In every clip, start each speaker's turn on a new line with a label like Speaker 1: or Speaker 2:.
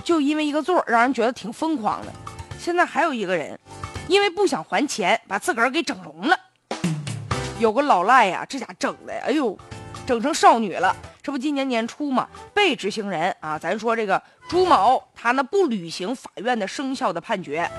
Speaker 1: 就因为一个座儿，让人觉得挺疯狂的。现在还有一个人，因为不想还钱，把自个儿给整容了。有个老赖呀，这家整的，哎呦，整成少女了。这不今年年初嘛，被执行人啊，咱说这个朱某，他呢不履行法院的生效的判决。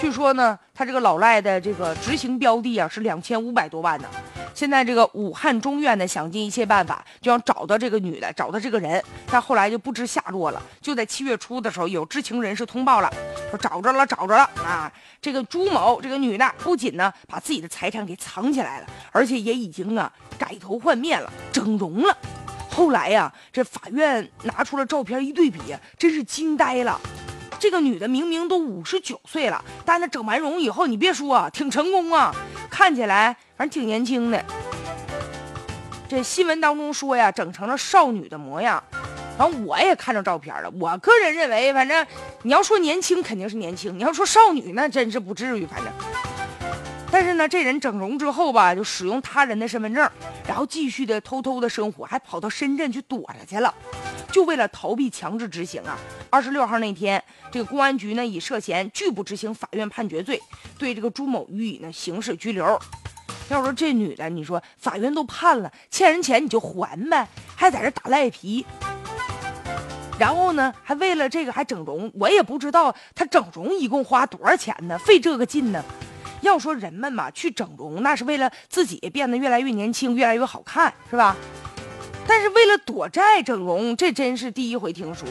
Speaker 1: 据说呢，他这个老赖的这个执行标的啊是两千五百多万呢。现在这个武汉中院呢想尽一切办法，就要找到这个女的，找到这个人。但后来就不知下落了。就在七月初的时候，有知情人士通报了，说找着了，找着了啊！这个朱某这个女的不仅呢把自己的财产给藏起来了，而且也已经啊改头换面了，整容了。后来呀，这法院拿出了照片一对比，真是惊呆了。这个女的明明都五十九岁了，但她整完容以后，你别说，挺成功啊，看起来反正挺年轻的。这新闻当中说呀，整成了少女的模样，反正我也看着照片了。我个人认为，反正你要说年轻肯定是年轻，你要说少女那真是不至于，反正。但是呢，这人整容之后吧，就使用他人的身份证，然后继续的偷偷的生活，还跑到深圳去躲着去了，就为了逃避强制执行啊。二十六号那天，这个公安局呢以涉嫌拒不执行法院判决罪，对这个朱某予以呢刑事拘留。要说这女的，你说法院都判了，欠人钱你就还呗，还在这打赖皮，然后呢还为了这个还整容，我也不知道她整容一共花多少钱呢，费这个劲呢。要说人们嘛，去整容那是为了自己变得越来越年轻，越来越好看，是吧？但是为了躲债整容，这真是第一回听说。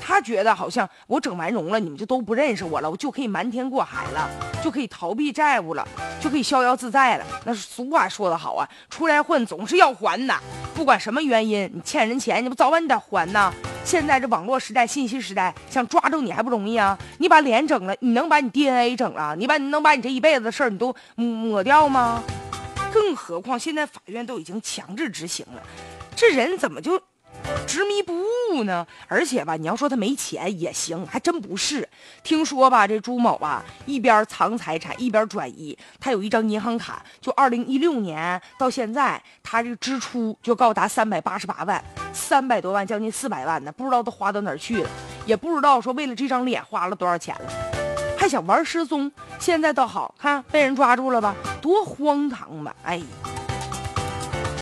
Speaker 1: 他觉得好像我整完容了，你们就都不认识我了，我就可以瞒天过海了，就可以逃避债务了，就可以逍遥自在了。那俗话说得好啊，出来混总是要还的，不管什么原因，你欠人钱，你不早晚你得还呐。现在这网络时代、信息时代，想抓住你还不容易啊！你把脸整了，你能把你 DNA 整了？你把你能把你这一辈子的事儿你都抹掉吗？更何况现在法院都已经强制执行了，这人怎么就？执迷不悟呢，而且吧，你要说他没钱也行，还真不是。听说吧，这朱某啊，一边藏财产，一边转移。他有一张银行卡，就二零一六年到现在，他这支出就高达三百八十八万，三百多万，将近四百万呢，不知道都花到哪儿去了，也不知道说为了这张脸花了多少钱了，还想玩失踪。现在倒好看，被人抓住了吧？多荒唐吧！哎。